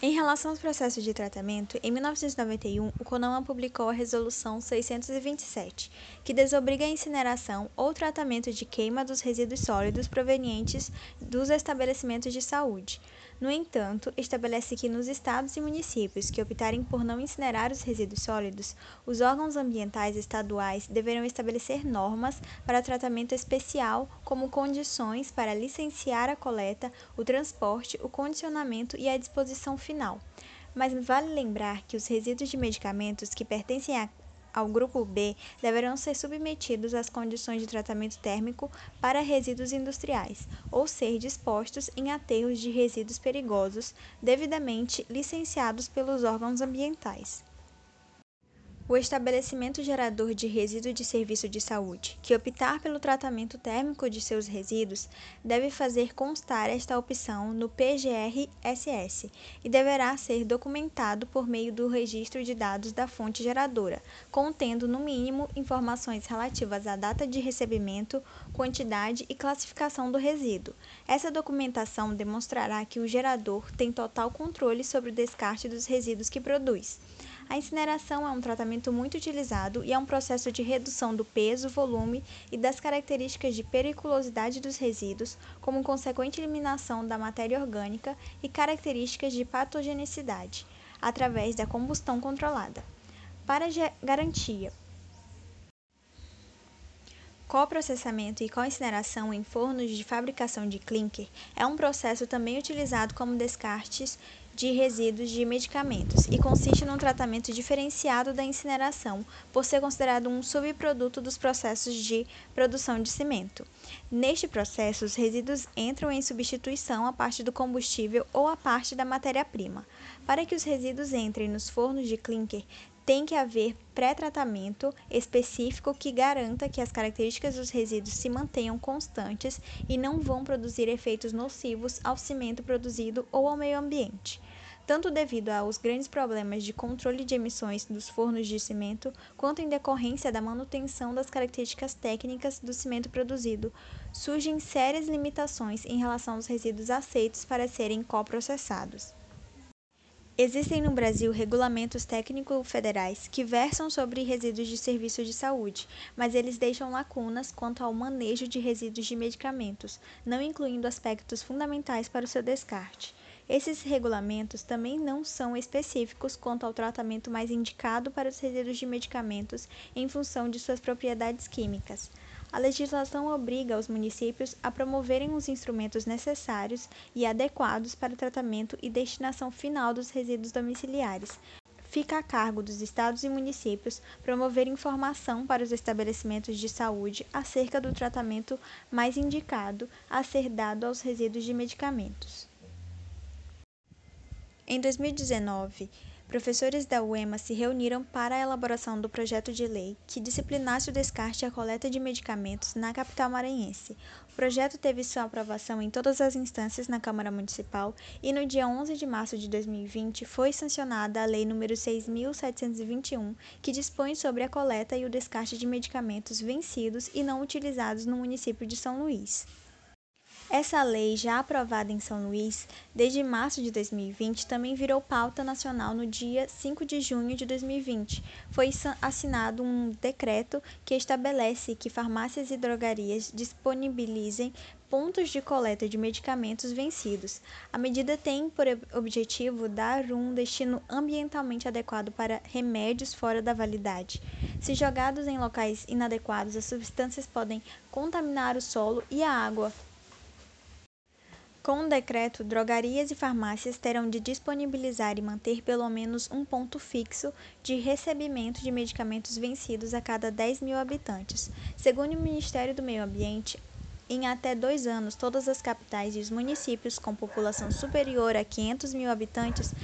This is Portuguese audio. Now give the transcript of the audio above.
Em relação aos processos de tratamento, em 1991, o CONAMA publicou a Resolução 627, que desobriga a incineração ou tratamento de queima dos resíduos sólidos provenientes dos estabelecimentos de saúde. No entanto, estabelece que nos estados e municípios que optarem por não incinerar os resíduos sólidos, os órgãos ambientais estaduais deverão estabelecer normas para tratamento especial, como condições para licenciar a coleta, o transporte, o condicionamento e a disposição final. Mas vale lembrar que os resíduos de medicamentos que pertencem a ao grupo B deverão ser submetidos às condições de tratamento térmico para resíduos industriais, ou ser dispostos em aterros de resíduos perigosos, devidamente licenciados pelos órgãos ambientais. O estabelecimento gerador de resíduo de serviço de saúde, que optar pelo tratamento térmico de seus resíduos, deve fazer constar esta opção no PGR-SS e deverá ser documentado por meio do registro de dados da fonte geradora, contendo, no mínimo, informações relativas à data de recebimento, quantidade e classificação do resíduo. Essa documentação demonstrará que o gerador tem total controle sobre o descarte dos resíduos que produz. A incineração é um tratamento muito utilizado e é um processo de redução do peso, volume e das características de periculosidade dos resíduos, como consequente eliminação da matéria orgânica e características de patogenicidade, através da combustão controlada. Para garantia Coprocessamento e co-incineração em fornos de fabricação de clinker é um processo também utilizado como descartes de resíduos de medicamentos e consiste num tratamento diferenciado da incineração, por ser considerado um subproduto dos processos de produção de cimento. Neste processo, os resíduos entram em substituição à parte do combustível ou à parte da matéria-prima. Para que os resíduos entrem nos fornos de clinker, tem que haver pré-tratamento específico que garanta que as características dos resíduos se mantenham constantes e não vão produzir efeitos nocivos ao cimento produzido ou ao meio ambiente. Tanto devido aos grandes problemas de controle de emissões dos fornos de cimento, quanto em decorrência da manutenção das características técnicas do cimento produzido, surgem sérias limitações em relação aos resíduos aceitos para serem coprocessados. Existem no Brasil regulamentos técnico-federais que versam sobre resíduos de serviços de saúde, mas eles deixam lacunas quanto ao manejo de resíduos de medicamentos, não incluindo aspectos fundamentais para o seu descarte. Esses regulamentos também não são específicos quanto ao tratamento mais indicado para os resíduos de medicamentos em função de suas propriedades químicas. A legislação obriga os municípios a promoverem os instrumentos necessários e adequados para o tratamento e destinação final dos resíduos domiciliares. Fica a cargo dos estados e municípios promover informação para os estabelecimentos de saúde acerca do tratamento mais indicado a ser dado aos resíduos de medicamentos. Em 2019, professores da UEMA se reuniram para a elaboração do projeto de lei que disciplinasse o descarte e a coleta de medicamentos na capital maranhense. O projeto teve sua aprovação em todas as instâncias na Câmara Municipal e no dia 11 de março de 2020 foi sancionada a Lei nº 6.721, que dispõe sobre a coleta e o descarte de medicamentos vencidos e não utilizados no município de São Luís. Essa lei, já aprovada em São Luís desde março de 2020, também virou pauta nacional no dia 5 de junho de 2020. Foi assinado um decreto que estabelece que farmácias e drogarias disponibilizem pontos de coleta de medicamentos vencidos. A medida tem por objetivo dar um destino ambientalmente adequado para remédios fora da validade. Se jogados em locais inadequados, as substâncias podem contaminar o solo e a água, com o decreto, drogarias e farmácias terão de disponibilizar e manter pelo menos um ponto fixo de recebimento de medicamentos vencidos a cada 10 mil habitantes. Segundo o Ministério do Meio Ambiente, em até dois anos, todas as capitais e os municípios com população superior a 500 mil habitantes